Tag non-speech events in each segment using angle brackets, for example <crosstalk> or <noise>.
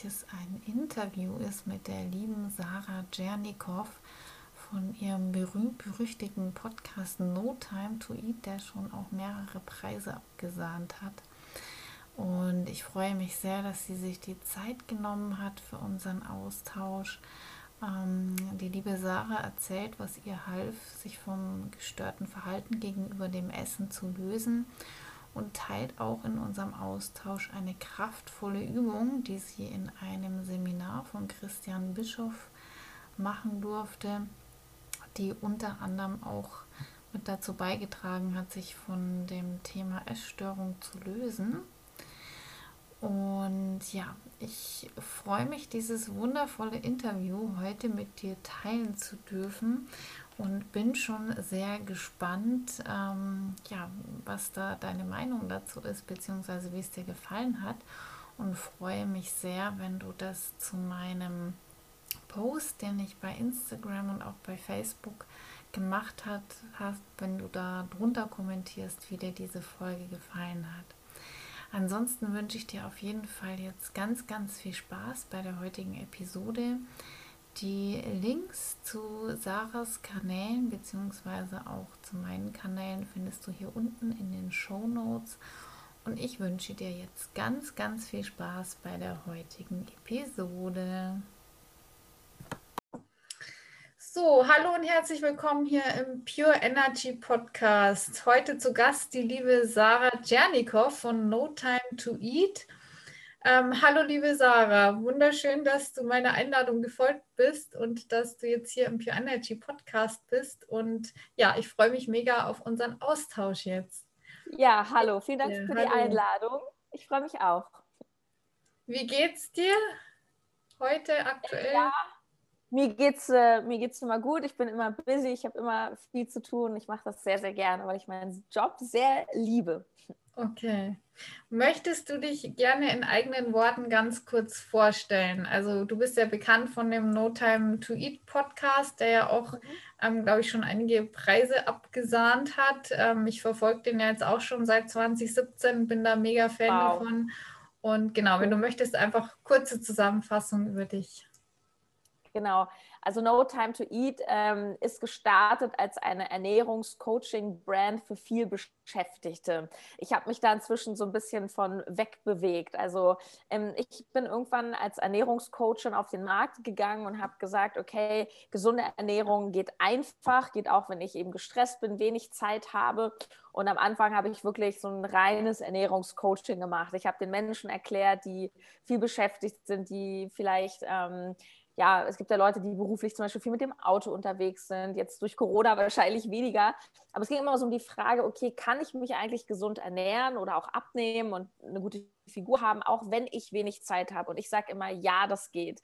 Welches ein Interview ist mit der lieben Sarah Djernikow von ihrem berühmt-berüchtigten Podcast No Time to Eat, der schon auch mehrere Preise abgesahnt hat. Und ich freue mich sehr, dass sie sich die Zeit genommen hat für unseren Austausch. Ähm, die liebe Sarah erzählt, was ihr half, sich vom gestörten Verhalten gegenüber dem Essen zu lösen und teilt auch in unserem Austausch eine kraftvolle Übung, die sie in einem Seminar von Christian Bischof machen durfte, die unter anderem auch mit dazu beigetragen hat, sich von dem Thema Essstörung zu lösen. Und ja, ich freue mich, dieses wundervolle Interview heute mit dir teilen zu dürfen und bin schon sehr gespannt, ähm, ja, was da deine Meinung dazu ist, beziehungsweise wie es dir gefallen hat. Und freue mich sehr, wenn du das zu meinem Post, den ich bei Instagram und auch bei Facebook gemacht hat, hast, wenn du da drunter kommentierst, wie dir diese Folge gefallen hat. Ansonsten wünsche ich dir auf jeden Fall jetzt ganz, ganz viel Spaß bei der heutigen Episode. Die Links zu Sarahs Kanälen bzw. auch zu meinen Kanälen findest du hier unten in den Show Notes. Und ich wünsche dir jetzt ganz, ganz viel Spaß bei der heutigen Episode. So, hallo und herzlich willkommen hier im Pure Energy Podcast. Heute zu Gast die liebe Sarah Djernikow von No Time to Eat. Ähm, hallo, liebe Sarah. Wunderschön, dass du meiner Einladung gefolgt bist und dass du jetzt hier im Pure Energy Podcast bist. Und ja, ich freue mich mega auf unseren Austausch jetzt. Ja, hallo. Vielen Dank ja, für hallo. die Einladung. Ich freue mich auch. Wie geht's dir heute aktuell? Ja, mir geht's, äh, mir geht's immer gut. Ich bin immer busy. Ich habe immer viel zu tun. Ich mache das sehr, sehr gerne, weil ich meinen Job sehr liebe. Okay. Möchtest du dich gerne in eigenen Worten ganz kurz vorstellen? Also du bist ja bekannt von dem No Time to Eat Podcast, der ja auch, mhm. ähm, glaube ich, schon einige Preise abgesahnt hat. Ähm, ich verfolge den ja jetzt auch schon seit 2017, bin da mega Fan wow. davon. Und genau, wenn du möchtest, einfach kurze Zusammenfassung über dich. Genau. Also No Time to Eat ähm, ist gestartet als eine Ernährungscoaching-Brand für viel Beschäftigte. Ich habe mich da inzwischen so ein bisschen von wegbewegt. Also ähm, ich bin irgendwann als Ernährungscoachin auf den Markt gegangen und habe gesagt, okay, gesunde Ernährung geht einfach, geht auch, wenn ich eben gestresst bin, wenig Zeit habe. Und am Anfang habe ich wirklich so ein reines Ernährungscoaching gemacht. Ich habe den Menschen erklärt, die viel beschäftigt sind, die vielleicht ähm, ja, es gibt ja Leute, die beruflich zum Beispiel viel mit dem Auto unterwegs sind, jetzt durch Corona wahrscheinlich weniger. Aber es ging immer so um die Frage, okay, kann ich mich eigentlich gesund ernähren oder auch abnehmen und eine gute Figur haben, auch wenn ich wenig Zeit habe? Und ich sage immer, ja, das geht.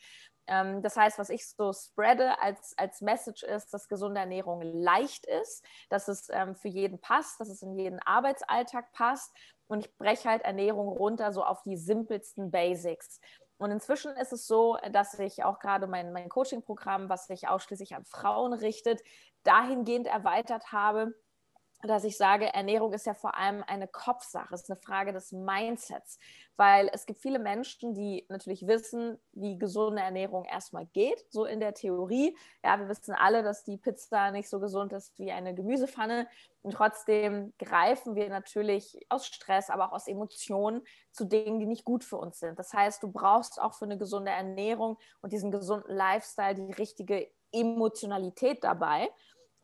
Ähm, das heißt, was ich so spreade als, als Message ist, dass gesunde Ernährung leicht ist, dass es ähm, für jeden passt, dass es in jeden Arbeitsalltag passt. Und ich breche halt Ernährung runter so auf die simpelsten Basics. Und inzwischen ist es so, dass ich auch gerade mein, mein Coaching-Programm, was sich ausschließlich an Frauen richtet, dahingehend erweitert habe, dass ich sage, Ernährung ist ja vor allem eine Kopfsache, es ist eine Frage des Mindsets, weil es gibt viele Menschen, die natürlich wissen, wie gesunde Ernährung erstmal geht, so in der Theorie. Ja, wir wissen alle, dass die Pizza nicht so gesund ist wie eine Gemüsepfanne und trotzdem greifen wir natürlich aus Stress, aber auch aus Emotionen zu Dingen, die nicht gut für uns sind. Das heißt, du brauchst auch für eine gesunde Ernährung und diesen gesunden Lifestyle die richtige Emotionalität dabei.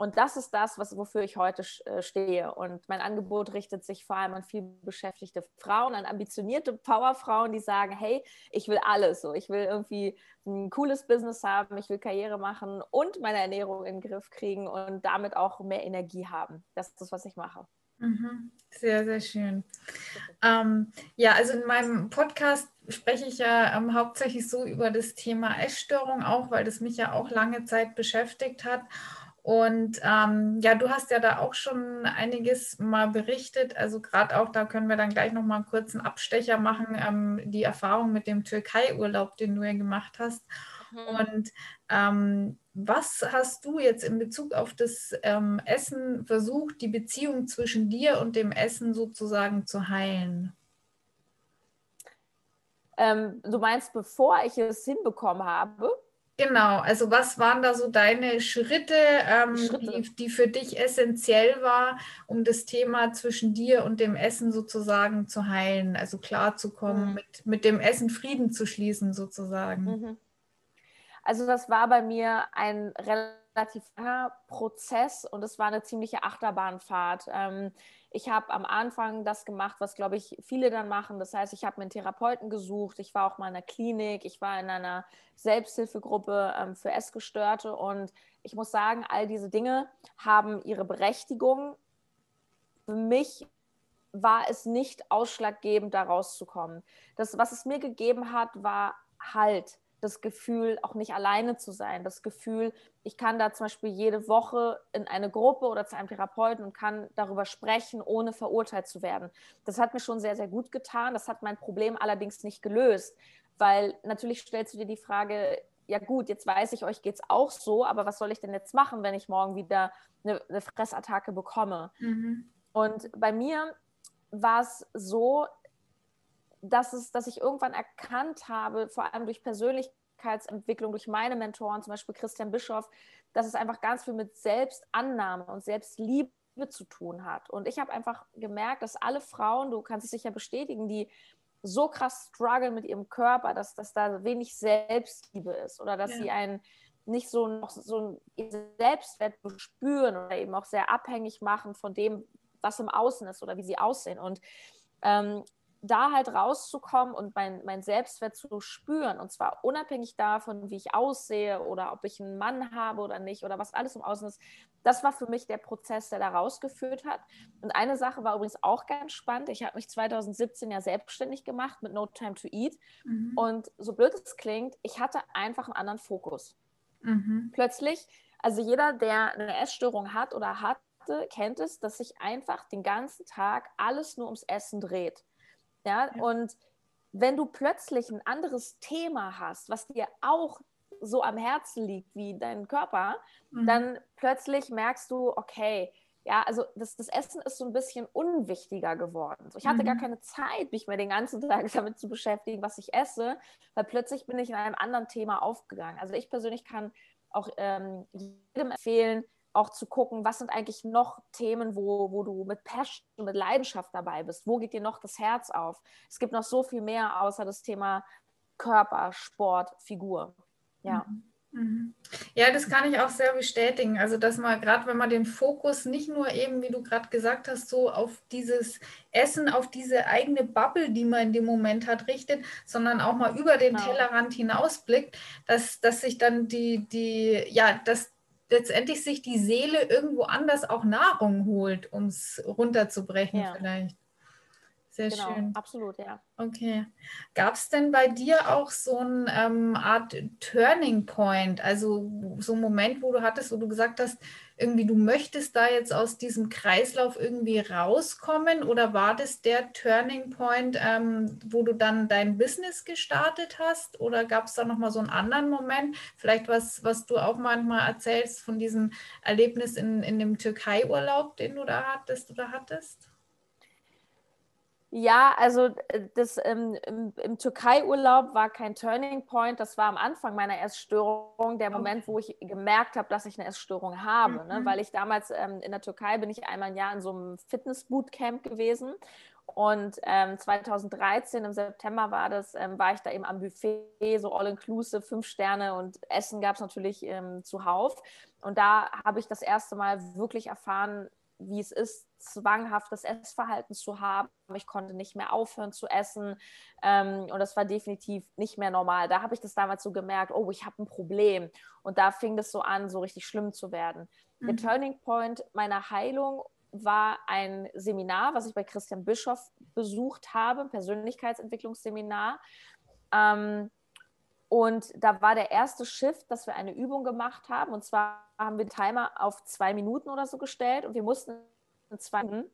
Und das ist das, was, wofür ich heute äh, stehe. Und mein Angebot richtet sich vor allem an viel beschäftigte Frauen, an ambitionierte Powerfrauen, die sagen, hey, ich will alles so. Ich will irgendwie ein cooles Business haben, ich will Karriere machen und meine Ernährung in den Griff kriegen und damit auch mehr Energie haben. Das ist das, was ich mache. Mhm. Sehr, sehr schön. Ähm, ja, also in meinem Podcast spreche ich ja ähm, hauptsächlich so über das Thema Essstörung auch, weil das mich ja auch lange Zeit beschäftigt hat. Und ähm, ja, du hast ja da auch schon einiges mal berichtet. Also gerade auch, da können wir dann gleich noch mal einen kurzen Abstecher machen, ähm, die Erfahrung mit dem Türkei-Urlaub, den du ja gemacht hast. Mhm. Und ähm, was hast du jetzt in Bezug auf das ähm, Essen versucht, die Beziehung zwischen dir und dem Essen sozusagen zu heilen? Ähm, du meinst, bevor ich es hinbekommen habe? Genau, also was waren da so deine Schritte, ähm, Schritte. Die, die, für dich essentiell war, um das Thema zwischen dir und dem Essen sozusagen zu heilen, also klarzukommen, mhm. mit, mit dem Essen Frieden zu schließen sozusagen? Mhm. Also das war bei mir ein relativ langer Prozess und es war eine ziemliche Achterbahnfahrt. Ähm, ich habe am Anfang das gemacht, was, glaube ich, viele dann machen. Das heißt, ich habe mir einen Therapeuten gesucht. Ich war auch mal in einer Klinik. Ich war in einer Selbsthilfegruppe ähm, für Essgestörte. Und ich muss sagen, all diese Dinge haben ihre Berechtigung. Für mich war es nicht ausschlaggebend, da rauszukommen. Das, was es mir gegeben hat, war Halt das Gefühl, auch nicht alleine zu sein, das Gefühl, ich kann da zum Beispiel jede Woche in eine Gruppe oder zu einem Therapeuten und kann darüber sprechen, ohne verurteilt zu werden. Das hat mir schon sehr, sehr gut getan. Das hat mein Problem allerdings nicht gelöst, weil natürlich stellst du dir die Frage, ja gut, jetzt weiß ich, euch geht es auch so, aber was soll ich denn jetzt machen, wenn ich morgen wieder eine, eine Fressattacke bekomme? Mhm. Und bei mir war es so, dass, es, dass ich irgendwann erkannt habe, vor allem durch Persönlichkeitsentwicklung, durch meine Mentoren, zum Beispiel Christian Bischoff, dass es einfach ganz viel mit Selbstannahme und Selbstliebe zu tun hat. Und ich habe einfach gemerkt, dass alle Frauen, du kannst es sicher bestätigen, die so krass strugglen mit ihrem Körper, dass, dass da wenig Selbstliebe ist oder dass ja. sie einen nicht so noch so ein Selbstwert spüren oder eben auch sehr abhängig machen von dem, was im Außen ist oder wie sie aussehen. Und ähm, da halt rauszukommen und mein, mein Selbstwert zu spüren. Und zwar unabhängig davon, wie ich aussehe oder ob ich einen Mann habe oder nicht oder was alles im Außen ist. Das war für mich der Prozess, der da rausgeführt hat. Und eine Sache war übrigens auch ganz spannend. Ich habe mich 2017 ja selbstständig gemacht mit No Time to Eat. Mhm. Und so blöd es klingt, ich hatte einfach einen anderen Fokus. Mhm. Plötzlich, also jeder, der eine Essstörung hat oder hatte, kennt es, dass sich einfach den ganzen Tag alles nur ums Essen dreht. Ja? ja? Und wenn du plötzlich ein anderes Thema hast, was dir auch so am Herzen liegt wie dein Körper, mhm. dann plötzlich merkst du, okay, ja, also das, das Essen ist so ein bisschen unwichtiger geworden. So, ich hatte mhm. gar keine Zeit, mich mehr den ganzen <laughs> Tag damit zu beschäftigen, was ich esse, weil plötzlich bin ich in einem anderen Thema aufgegangen. Also ich persönlich kann auch ähm, jedem empfehlen, auch zu gucken, was sind eigentlich noch Themen, wo, wo du mit Passion, mit Leidenschaft dabei bist. Wo geht dir noch das Herz auf? Es gibt noch so viel mehr außer das Thema Körper, Sport, Figur. Ja. Mhm. mhm. Ja, das kann ich auch sehr bestätigen. Also, dass man gerade, wenn man den Fokus nicht nur eben, wie du gerade gesagt hast, so auf dieses Essen, auf diese eigene Bubble, die man in dem Moment hat, richtet, sondern auch mal über den genau. Tellerrand hinausblickt, dass, dass sich dann die, die, ja, dass letztendlich sich die Seele irgendwo anders auch Nahrung holt, um es runterzubrechen ja. vielleicht. Sehr genau, schön. Absolut, ja. Okay. Gab es denn bei dir auch so eine ähm, Art Turning Point, also so ein Moment, wo du hattest, wo du gesagt hast, irgendwie du möchtest da jetzt aus diesem Kreislauf irgendwie rauskommen oder war das der Turning Point, ähm, wo du dann dein Business gestartet hast oder gab es da nochmal so einen anderen Moment, vielleicht was, was du auch manchmal erzählst von diesem Erlebnis in, in dem Türkei-Urlaub, den du da hattest oder hattest? Ja, also äh, das ähm, im, im Türkei-Urlaub war kein Turning Point. Das war am Anfang meiner Essstörung der Moment, wo ich gemerkt habe, dass ich eine Essstörung habe. Ne? Mhm. Ne? Weil ich damals ähm, in der Türkei bin ich einmal im Jahr in so einem Fitness-Bootcamp gewesen. Und ähm, 2013 im September war das, ähm, war ich da eben am Buffet, so all-inclusive, fünf Sterne und Essen gab es natürlich ähm, zuhauf. Und da habe ich das erste Mal wirklich erfahren, wie es ist, zwanghaftes Essverhalten zu haben. Ich konnte nicht mehr aufhören zu essen ähm, und das war definitiv nicht mehr normal. Da habe ich das damals so gemerkt, oh, ich habe ein Problem. Und da fing das so an, so richtig schlimm zu werden. Mhm. Der Turning Point meiner Heilung war ein Seminar, was ich bei Christian Bischoff besucht habe, ein Persönlichkeitsentwicklungsseminar. Ähm, und da war der erste Shift, dass wir eine Übung gemacht haben. Und zwar haben wir den Timer auf zwei Minuten oder so gestellt und wir mussten in zwei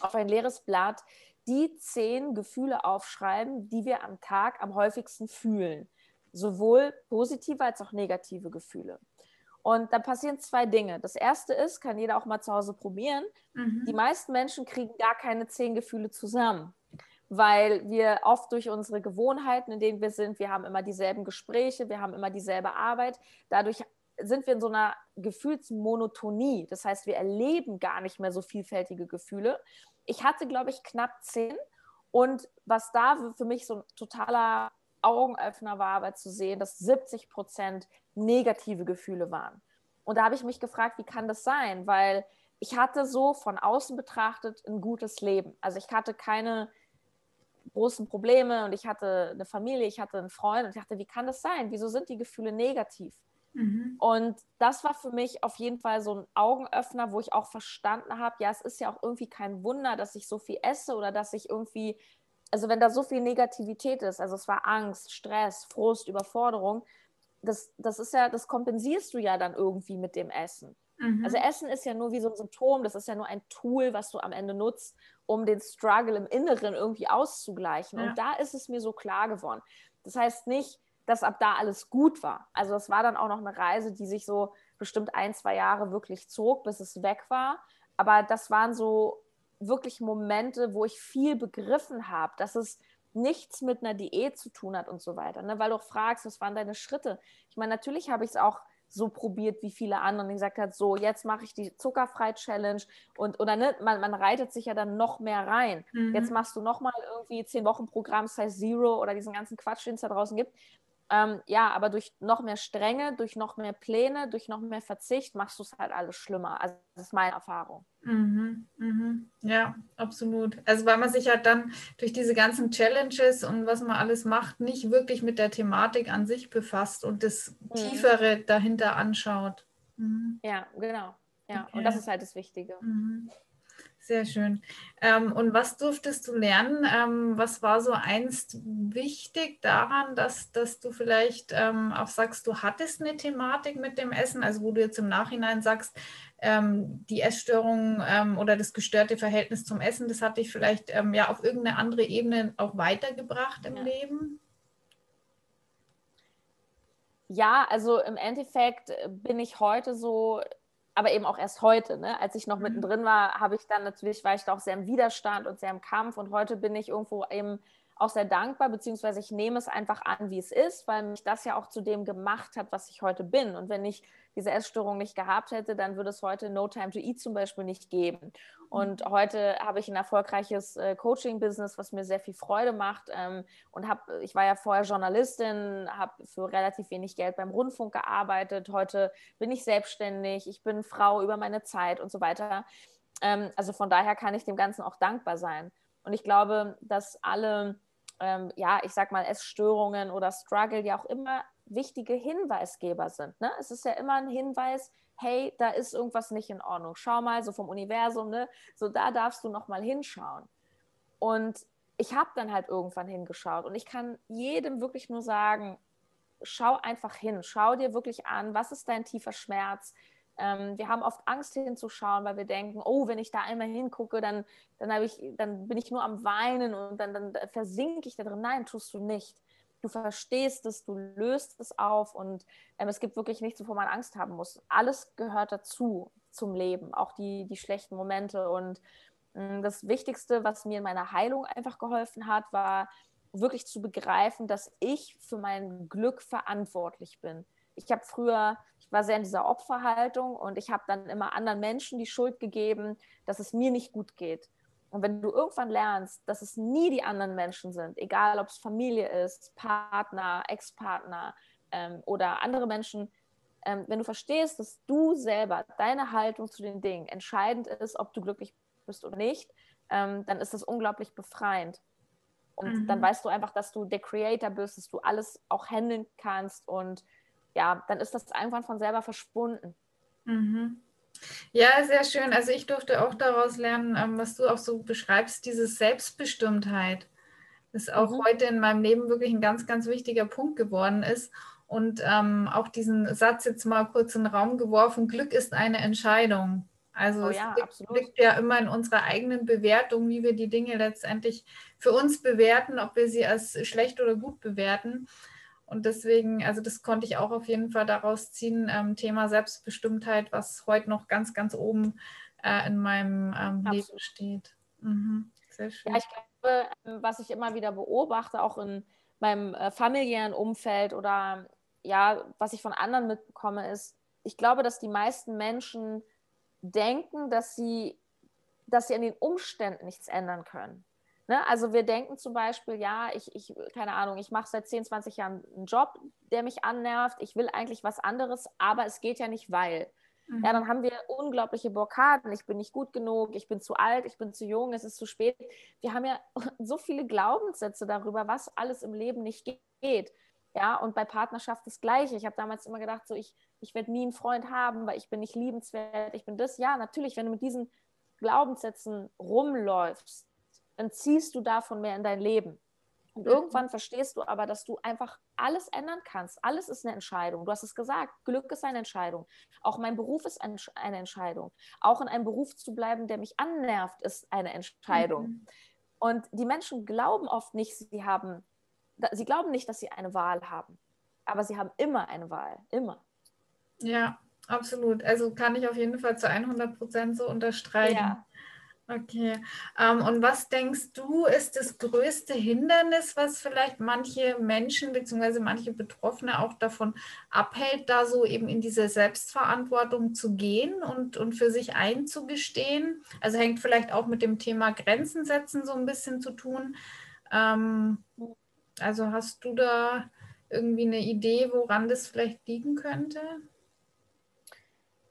auf ein leeres Blatt die zehn Gefühle aufschreiben, die wir am Tag am häufigsten fühlen. Sowohl positive als auch negative Gefühle. Und da passieren zwei Dinge. Das erste ist, kann jeder auch mal zu Hause probieren, mhm. die meisten Menschen kriegen gar keine zehn Gefühle zusammen weil wir oft durch unsere Gewohnheiten, in denen wir sind, wir haben immer dieselben Gespräche, wir haben immer dieselbe Arbeit. Dadurch sind wir in so einer Gefühlsmonotonie. Das heißt, wir erleben gar nicht mehr so vielfältige Gefühle. Ich hatte, glaube ich, knapp zehn. Und was da für mich so ein totaler Augenöffner war, aber zu sehen, dass 70 Prozent negative Gefühle waren. Und da habe ich mich gefragt, wie kann das sein? Weil ich hatte so von außen betrachtet ein gutes Leben. Also ich hatte keine großen Probleme und ich hatte eine Familie, ich hatte einen Freund und ich dachte, wie kann das sein? Wieso sind die Gefühle negativ? Mhm. Und das war für mich auf jeden Fall so ein Augenöffner, wo ich auch verstanden habe, ja, es ist ja auch irgendwie kein Wunder, dass ich so viel esse oder dass ich irgendwie, also wenn da so viel Negativität ist, also es war Angst, Stress, Frust, Überforderung, das, das ist ja, das kompensierst du ja dann irgendwie mit dem Essen. Mhm. Also Essen ist ja nur wie so ein Symptom, das ist ja nur ein Tool, was du am Ende nutzt, um den Struggle im Inneren irgendwie auszugleichen. Ja. Und da ist es mir so klar geworden. Das heißt nicht, dass ab da alles gut war. Also es war dann auch noch eine Reise, die sich so bestimmt ein, zwei Jahre wirklich zog, bis es weg war. Aber das waren so wirklich Momente, wo ich viel begriffen habe, dass es nichts mit einer Diät zu tun hat und so weiter. Ne? Weil du auch fragst, was waren deine Schritte? Ich meine, natürlich habe ich es auch so probiert wie viele andere und gesagt hat, so jetzt mache ich die Zuckerfrei-Challenge und oder ne, man, man reitet sich ja dann noch mehr rein. Mhm. Jetzt machst du nochmal irgendwie zehn Wochen Programm Size Zero oder diesen ganzen Quatsch, den es da draußen gibt. Ähm, ja, aber durch noch mehr Strenge, durch noch mehr Pläne, durch noch mehr Verzicht machst du es halt alles schlimmer. Also das ist meine Erfahrung. Mhm, mhm. Ja, absolut. Also weil man sich halt dann durch diese ganzen Challenges und was man alles macht, nicht wirklich mit der Thematik an sich befasst und das mhm. Tiefere dahinter anschaut. Mhm. Ja, genau. Ja, okay. und das ist halt das Wichtige. Sehr schön. Ähm, und was durftest du lernen? Ähm, was war so einst wichtig daran, dass, dass du vielleicht ähm, auch sagst, du hattest eine Thematik mit dem Essen, also wo du jetzt im Nachhinein sagst, ähm, die Essstörung ähm, oder das gestörte Verhältnis zum Essen, das hat dich vielleicht ähm, ja auf irgendeine andere Ebene auch weitergebracht im ja. Leben? Ja, also im Endeffekt bin ich heute so aber eben auch erst heute. Ne? Als ich noch mhm. mittendrin war, habe ich dann natürlich, war ich da auch sehr im Widerstand und sehr im Kampf und heute bin ich irgendwo eben auch sehr dankbar, beziehungsweise ich nehme es einfach an, wie es ist, weil mich das ja auch zu dem gemacht hat, was ich heute bin. Und wenn ich diese Essstörung nicht gehabt hätte, dann würde es heute No Time to Eat zum Beispiel nicht geben. Und mhm. heute habe ich ein erfolgreiches äh, Coaching-Business, was mir sehr viel Freude macht. Ähm, und habe, ich war ja vorher Journalistin, habe für relativ wenig Geld beim Rundfunk gearbeitet. Heute bin ich selbstständig, ich bin Frau über meine Zeit und so weiter. Ähm, also von daher kann ich dem Ganzen auch dankbar sein. Und ich glaube, dass alle ähm, ja, ich sag mal, Essstörungen oder Struggle ja auch immer wichtige Hinweisgeber sind. Ne? Es ist ja immer ein Hinweis, hey, da ist irgendwas nicht in Ordnung. Schau mal, so vom Universum, ne? so da darfst du noch mal hinschauen. Und ich habe dann halt irgendwann hingeschaut und ich kann jedem wirklich nur sagen, schau einfach hin, schau dir wirklich an, was ist dein tiefer Schmerz. Ähm, wir haben oft Angst hinzuschauen, weil wir denken, oh, wenn ich da einmal hingucke, dann, dann, ich, dann bin ich nur am Weinen und dann, dann versinke ich da drin. Nein, tust du nicht. Du verstehst es, du löst es auf und ähm, es gibt wirklich nichts, wovor man Angst haben muss. Alles gehört dazu zum Leben, auch die, die schlechten Momente. Und Mm, das Wichtigste, was mir in meiner Heilung einfach geholfen hat, war wirklich zu begreifen, dass ich für mein Glück verantwortlich bin. Ich habe früher, ich war sehr in dieser Opferhaltung und ich habe dann immer anderen Menschen die Schuld gegeben, dass es mir nicht gut geht. Und wenn du irgendwann lernst, dass es nie die anderen Menschen sind, egal ob es Familie ist, Partner, Ex-Partner ähm, oder andere Menschen, ähm, wenn du verstehst, dass du selber, deine Haltung zu den Dingen entscheidend ist, ob du glücklich bist oder nicht, ähm, dann ist das unglaublich befreiend. Und mhm. dann weißt du einfach, dass du der Creator bist, dass du alles auch handeln kannst und ja, dann ist das irgendwann von selber verschwunden. Mhm. Ja, sehr schön. Also ich durfte auch daraus lernen, ähm, was du auch so beschreibst, diese Selbstbestimmtheit. Das auch mhm. heute in meinem Leben wirklich ein ganz, ganz wichtiger Punkt geworden ist. Und ähm, auch diesen Satz jetzt mal kurz in den Raum geworfen, Glück ist eine Entscheidung. Also oh ja, es liegt, liegt, ja immer in unserer eigenen Bewertung, wie wir die Dinge letztendlich für uns bewerten, ob wir sie als schlecht oder gut bewerten. Und deswegen, also das konnte ich auch auf jeden Fall daraus ziehen, ähm, Thema Selbstbestimmtheit, was heute noch ganz, ganz oben äh, in meinem ähm, Leben steht. Mhm. Sehr schön. Ja, ich glaube, ähm, was ich immer wieder beobachte, auch in meinem äh, familiären Umfeld oder ja, was ich von anderen mitbekomme, ist, ich glaube, dass die meisten Menschen denken, dass sie, dass sie an den Umständen nichts ändern können. Ne? Also wir denken zum Beispiel, ja, ich, ich keine Ahnung, ich mache seit 10, 20 Jahren einen Job, der mich annervt, ich will eigentlich was anderes, aber es geht ja nicht, weil. Mhm. Ja, dann haben wir unglaubliche Blockaden. Ich bin nicht gut genug, ich bin zu alt, ich bin zu jung, es ist zu spät. Wir haben ja <laughs> so viele Glaubenssätze darüber, was alles im Leben nicht geht. Ja, und bei Partnerschaft das Gleiche. Ich habe damals immer gedacht, so ich, ich werde nie einen Freund haben, weil ich bin nicht liebenswert, ich bin das. Ja, natürlich, wenn du mit diesen Glaubenssätzen rumläufst, dann ziehst du davon mehr in dein Leben. Und mhm. irgendwann verstehst du aber, dass du einfach alles ändern kannst. Alles ist eine Entscheidung. Du hast es gesagt, Glück ist eine Entscheidung. Auch mein Beruf ist eine Entscheidung. Auch in einem Beruf zu bleiben, der mich annervt, ist eine Entscheidung. Mhm. Und die Menschen glauben oft nicht, sie haben, sie glauben nicht, dass sie eine Wahl haben. Aber sie haben immer eine Wahl. Immer. Ja, absolut. Also kann ich auf jeden Fall zu 100 Prozent so unterstreichen. Ja. Okay. Ähm, und was denkst du, ist das größte Hindernis, was vielleicht manche Menschen bzw. manche Betroffene auch davon abhält, da so eben in diese Selbstverantwortung zu gehen und, und für sich einzugestehen? Also hängt vielleicht auch mit dem Thema Grenzen setzen so ein bisschen zu tun. Ähm, also hast du da irgendwie eine Idee, woran das vielleicht liegen könnte?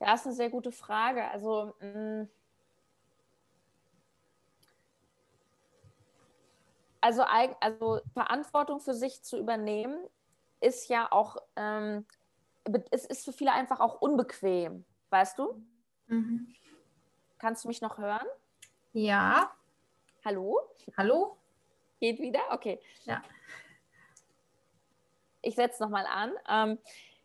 Ja, ist eine sehr gute Frage. Also, mm, also, also Verantwortung für sich zu übernehmen, ist ja auch, ähm, es ist für viele einfach auch unbequem, weißt du? Mhm. Kannst du mich noch hören? Ja. Hallo? Hallo? Geht wieder? Okay. Ja. Ich setze nochmal an. Ähm,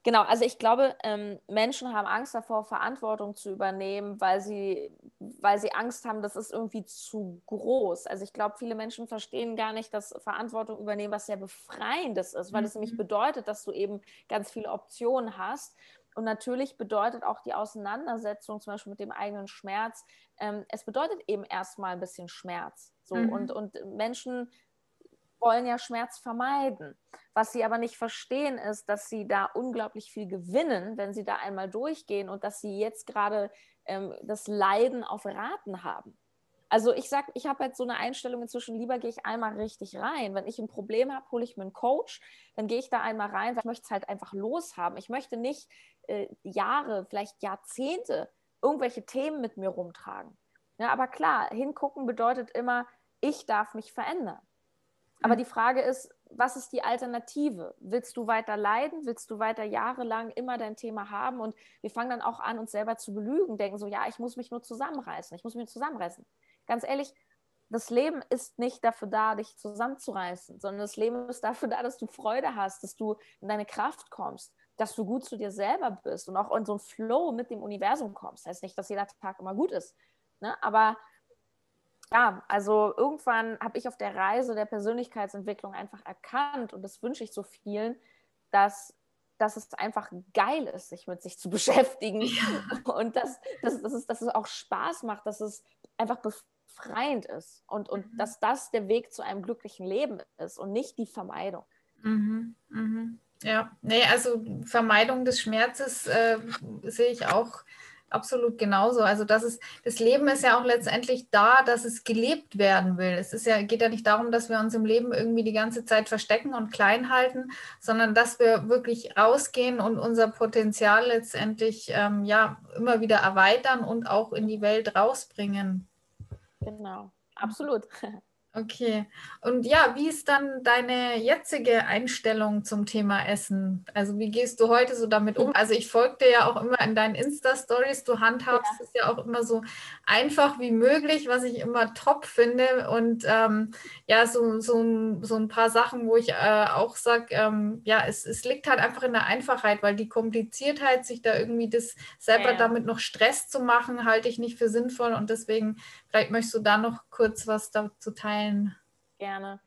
Genau, also ich glaube, ähm, Menschen haben Angst davor, Verantwortung zu übernehmen, weil sie, weil sie Angst haben, das ist irgendwie zu groß. Also ich glaube, viele Menschen verstehen gar nicht, dass Verantwortung übernehmen was sehr befreiendes ist, weil es mhm. nämlich bedeutet, dass du eben ganz viele Optionen hast. Und natürlich bedeutet auch die Auseinandersetzung zum Beispiel mit dem eigenen Schmerz, ähm, es bedeutet eben erstmal ein bisschen Schmerz. So. Mhm. Und, und Menschen wollen ja Schmerz vermeiden. Was sie aber nicht verstehen, ist, dass sie da unglaublich viel gewinnen, wenn sie da einmal durchgehen und dass sie jetzt gerade ähm, das Leiden auf Raten haben. Also ich sage, ich habe jetzt so eine Einstellung inzwischen, lieber gehe ich einmal richtig rein. Wenn ich ein Problem habe, hole ich mir einen Coach, dann gehe ich da einmal rein, weil ich möchte es halt einfach loshaben. Ich möchte nicht äh, Jahre, vielleicht Jahrzehnte irgendwelche Themen mit mir rumtragen. Ja, aber klar, hingucken bedeutet immer, ich darf mich verändern. Aber die Frage ist, was ist die Alternative? Willst du weiter leiden? Willst du weiter jahrelang immer dein Thema haben? Und wir fangen dann auch an, uns selber zu belügen, denken so, ja, ich muss mich nur zusammenreißen, ich muss mich nur zusammenreißen. Ganz ehrlich, das Leben ist nicht dafür da, dich zusammenzureißen, sondern das Leben ist dafür da, dass du Freude hast, dass du in deine Kraft kommst, dass du gut zu dir selber bist und auch in so einen Flow mit dem Universum kommst. Das heißt nicht, dass jeder Tag immer gut ist, ne? aber ja, also irgendwann habe ich auf der Reise der Persönlichkeitsentwicklung einfach erkannt und das wünsche ich so vielen, dass dass es einfach geil ist, sich mit sich zu <laughs> beschäftigen ja. und dass, dass, dass, es, dass es auch Spaß macht, dass es einfach befreiend ist und, und mhm. dass das der Weg zu einem glücklichen Leben ist und nicht die Vermeidung. Mhm. Mhm. Ja, nee, also Vermeidung des Schmerzes äh, sehe ich auch absolut genauso. Also das ist, das Leben ist ja auch letztendlich da, dass es gelebt werden will. Es ist ja, geht ja nicht darum, dass wir uns im Leben irgendwie die ganze Zeit verstecken und klein halten, sondern dass wir wirklich rausgehen und unser Potenzial letztendlich ähm, ja immer wieder erweitern und auch in die Welt rausbringen. Genau, absolut. <laughs> Okay. Und ja, wie ist dann deine jetzige Einstellung zum Thema Essen? Also wie gehst du heute so damit um? Also ich folge dir ja auch immer in deinen Insta-Stories. Du handhabst ja. es ja auch immer so einfach wie möglich, was ich immer top finde. Und ähm, ja, so, so, so ein paar Sachen, wo ich äh, auch sage, ähm, ja, es, es liegt halt einfach in der Einfachheit, weil die Kompliziertheit, sich da irgendwie das selber ja. damit noch Stress zu machen, halte ich nicht für sinnvoll. Und deswegen, vielleicht möchtest du da noch kurz was dazu teilen? Gerne.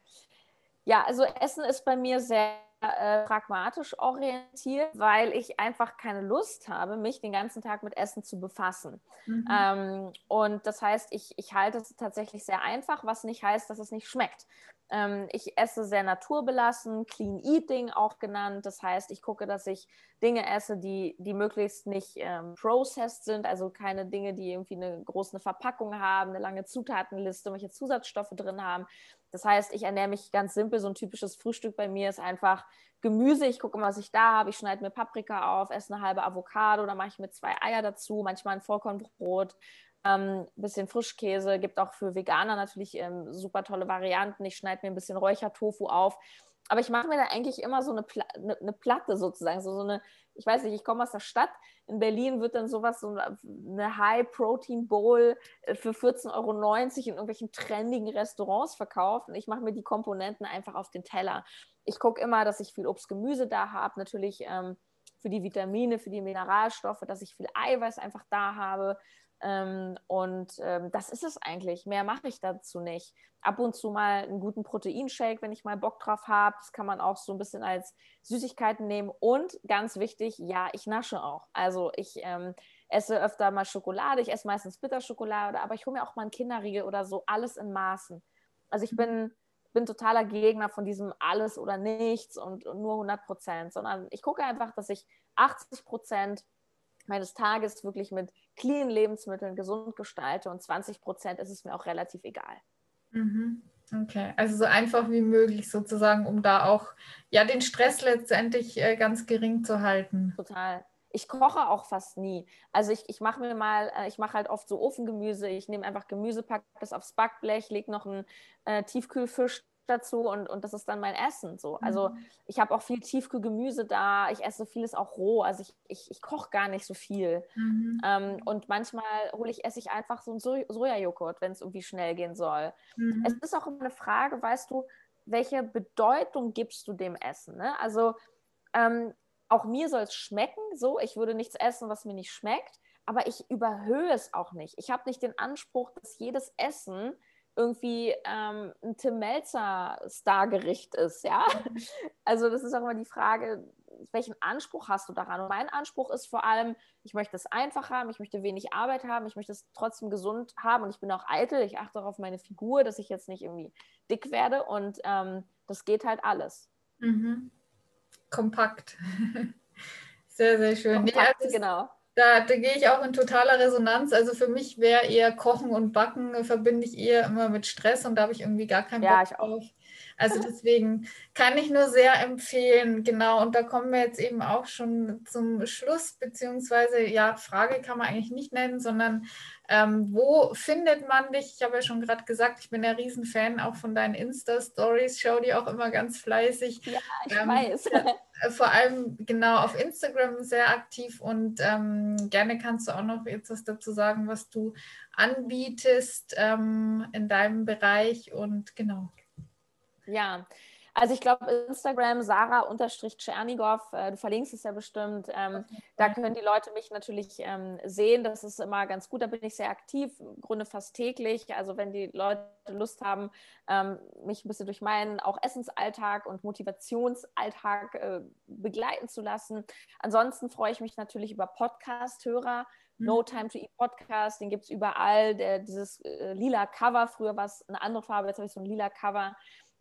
Ja, also Essen ist bei mir sehr äh, pragmatisch orientiert, weil ich einfach keine Lust habe, mich den ganzen Tag mit Essen zu befassen. Mhm. Ähm, und das heißt, ich, ich halte es tatsächlich sehr einfach, was nicht heißt, dass es nicht schmeckt. Ähm, ich esse sehr naturbelassen, Clean Eating auch genannt. Das heißt, ich gucke, dass ich Dinge esse, die, die möglichst nicht ähm, processed sind, also keine Dinge, die irgendwie eine große Verpackung haben, eine lange Zutatenliste, welche Zusatzstoffe drin haben. Das heißt, ich ernähre mich ganz simpel. So ein typisches Frühstück bei mir ist einfach Gemüse. Ich gucke mal, was ich da habe. Ich schneide mir Paprika auf, esse eine halbe Avocado, dann mache ich mir zwei Eier dazu, manchmal ein Vollkornbrot ähm, bisschen Frischkäse, gibt auch für Veganer natürlich ähm, super tolle Varianten. Ich schneide mir ein bisschen Räuchertofu auf. Aber ich mache mir da eigentlich immer so eine, Pla eine, eine Platte sozusagen, so, so eine, ich weiß nicht, ich komme aus der Stadt. In Berlin wird dann sowas, so eine High-Protein-Bowl äh, für 14,90 Euro in irgendwelchen trendigen Restaurants verkauft. Und ich mache mir die Komponenten einfach auf den Teller. Ich gucke immer, dass ich viel Obst, Gemüse da habe, natürlich ähm, für die Vitamine, für die Mineralstoffe, dass ich viel Eiweiß einfach da habe. Ähm, und ähm, das ist es eigentlich. Mehr mache ich dazu nicht. Ab und zu mal einen guten Proteinshake, wenn ich mal Bock drauf habe. Das kann man auch so ein bisschen als Süßigkeiten nehmen. Und ganz wichtig, ja, ich nasche auch. Also ich ähm, esse öfter mal Schokolade. Ich esse meistens Bitterschokolade, aber ich hole mir auch mal einen Kinderriegel oder so. Alles in Maßen. Also ich bin bin totaler Gegner von diesem alles oder nichts und, und nur 100 Prozent, sondern ich gucke einfach, dass ich 80 Prozent meines Tages wirklich mit clean Lebensmitteln gesund gestalte und 20 Prozent ist es mir auch relativ egal. Mhm. Okay, also so einfach wie möglich sozusagen, um da auch ja den Stress letztendlich äh, ganz gering zu halten. Total. Ich koche auch fast nie. Also ich, ich mache mir mal, äh, ich mache halt oft so Ofengemüse. Ich nehme einfach Gemüse, packe das aufs Backblech, lege noch einen äh, Tiefkühlfisch dazu und, und das ist dann mein Essen. So. Also mhm. ich habe auch viel Tiefkühlgemüse da, ich esse vieles auch roh, also ich, ich, ich koche gar nicht so viel. Mhm. Ähm, und manchmal hole ich, esse ich einfach so einen so Sojajoghurt, wenn es irgendwie schnell gehen soll. Mhm. Es ist auch immer eine Frage, weißt du, welche Bedeutung gibst du dem Essen? Ne? Also ähm, auch mir soll es schmecken, so, ich würde nichts essen, was mir nicht schmeckt, aber ich überhöhe es auch nicht. Ich habe nicht den Anspruch, dass jedes Essen irgendwie ähm, ein Tim Melzer Stargericht ist, ja. <laughs> Also das ist auch immer die Frage, welchen Anspruch hast du daran? Und mein Anspruch ist vor allem, ich möchte es einfach haben, ich möchte wenig Arbeit haben, ich möchte es trotzdem gesund haben und ich bin auch eitel, ich achte auch auf meine Figur, dass ich jetzt nicht irgendwie dick werde und ähm, das geht halt alles. Mhm. Kompakt. <laughs> sehr, sehr schön. Kompakt, ja, genau. Da, da gehe ich auch in totaler Resonanz. Also für mich wäre eher Kochen und Backen, äh, verbinde ich eher immer mit Stress und da habe ich irgendwie gar keinen ja, Bock drauf. Also deswegen kann ich nur sehr empfehlen, genau. Und da kommen wir jetzt eben auch schon zum Schluss, beziehungsweise, ja, Frage kann man eigentlich nicht nennen, sondern ähm, wo findet man dich? Ich habe ja schon gerade gesagt, ich bin ein Riesenfan auch von deinen Insta-Stories, schau die auch immer ganz fleißig. Ja, ich ähm, weiß. Äh, vor allem genau auf Instagram sehr aktiv und ähm, gerne kannst du auch noch jetzt was dazu sagen, was du anbietest ähm, in deinem Bereich und genau. Ja, also ich glaube, Instagram, Sarah-Tschernigow, äh, du verlinkst es ja bestimmt. Ähm, da können die Leute mich natürlich ähm, sehen. Das ist immer ganz gut. Da bin ich sehr aktiv, im Grunde fast täglich. Also wenn die Leute Lust haben, ähm, mich ein bisschen durch meinen auch Essensalltag und Motivationsalltag äh, begleiten zu lassen. Ansonsten freue ich mich natürlich über Podcast-Hörer. Mhm. No Time to Eat Podcast, den gibt es überall. Der, dieses äh, lila Cover, früher war es eine andere Farbe, jetzt habe ich so ein lila Cover.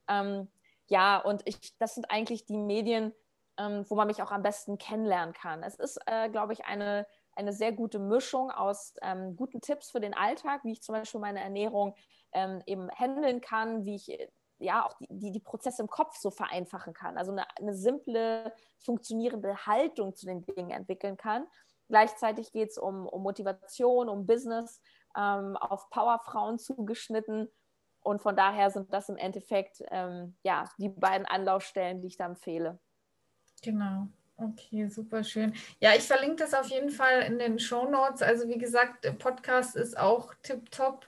Ähm, ja, und ich, das sind eigentlich die Medien, ähm, wo man mich auch am besten kennenlernen kann. Es ist, äh, glaube ich, eine, eine sehr gute Mischung aus ähm, guten Tipps für den Alltag, wie ich zum Beispiel meine Ernährung ähm, eben handeln kann, wie ich ja auch die, die, die, Prozesse im Kopf so vereinfachen kann. Also eine, eine simple, funktionierende Haltung zu den Dingen entwickeln kann. Gleichzeitig geht es um, um Motivation, um Business, ähm, auf Powerfrauen zugeschnitten und von daher sind das im Endeffekt ähm, ja, die beiden Anlaufstellen, die ich da empfehle. Genau. Okay, super schön. Ja, ich verlinke das auf jeden Fall in den Show Notes. Also wie gesagt, Podcast ist auch tipptopp.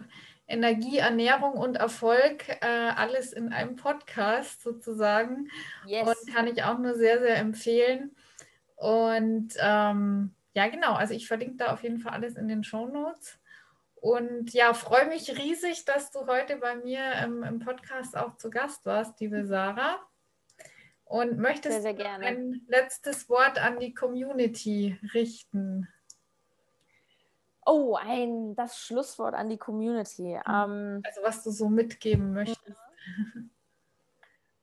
Energie, Ernährung und Erfolg, äh, alles in einem Podcast sozusagen. Yes. Und kann ich auch nur sehr, sehr empfehlen. Und ähm, ja, genau, also ich verlinke da auf jeden Fall alles in den Show Notes. Und ja, freue mich riesig, dass du heute bei mir ähm, im Podcast auch zu Gast warst, liebe Sarah. Und möchtest sehr, sehr ein letztes Wort an die Community richten? Oh, ein das Schlusswort an die Community. Mhm. Ähm, also was du so mitgeben möchtest.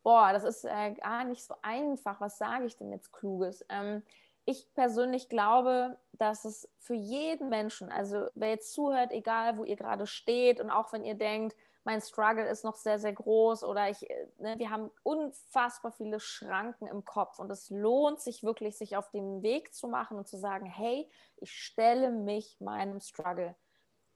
Boah, das ist äh, gar nicht so einfach. Was sage ich denn jetzt Kluges? Ähm, ich persönlich glaube, dass es für jeden Menschen, also wer jetzt zuhört, egal wo ihr gerade steht und auch wenn ihr denkt, mein Struggle ist noch sehr, sehr groß oder ich, ne, wir haben unfassbar viele Schranken im Kopf und es lohnt sich wirklich, sich auf den Weg zu machen und zu sagen, hey, ich stelle mich meinem Struggle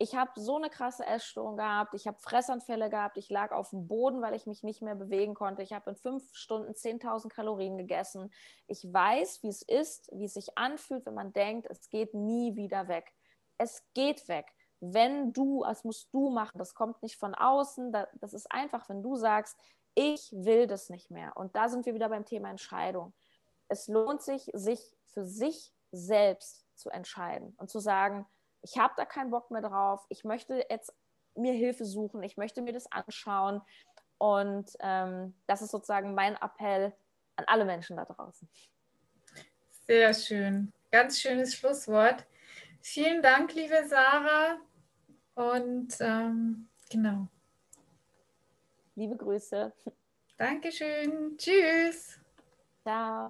ich habe so eine krasse Essstörung gehabt, ich habe Fressanfälle gehabt, ich lag auf dem Boden, weil ich mich nicht mehr bewegen konnte. Ich habe in fünf Stunden 10.000 Kalorien gegessen. Ich weiß, wie es ist, wie es sich anfühlt, wenn man denkt, es geht nie wieder weg. Es geht weg. Wenn du, das musst du machen, das kommt nicht von außen, das ist einfach, wenn du sagst, ich will das nicht mehr. Und da sind wir wieder beim Thema Entscheidung. Es lohnt sich, sich für sich selbst zu entscheiden und zu sagen, ich habe da keinen Bock mehr drauf, ich möchte jetzt mir Hilfe suchen, ich möchte mir das anschauen. Und ähm, das ist sozusagen mein Appell an alle Menschen da draußen. Sehr schön. Ganz schönes Schlusswort. Vielen Dank, liebe Sarah. Und ähm, genau. Liebe Grüße. Dankeschön. Tschüss. Ciao.